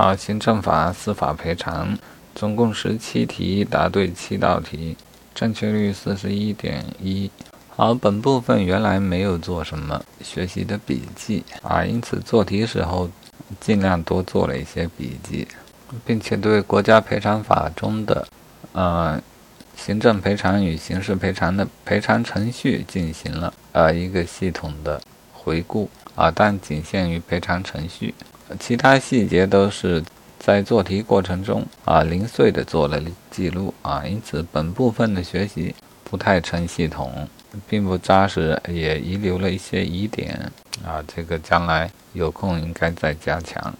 好，行政法司法赔偿，总共十七题，答对七道题，正确率四十一点一。好，本部分原来没有做什么学习的笔记啊，因此做题时候尽量多做了一些笔记，并且对国家赔偿法中的呃行政赔偿与刑事赔偿的赔偿程序进行了呃一个系统的回顾啊，但仅限于赔偿程序。其他细节都是在做题过程中啊零碎的做了记录啊，因此本部分的学习不太成系统，并不扎实，也遗留了一些疑点啊，这个将来有空应该再加强。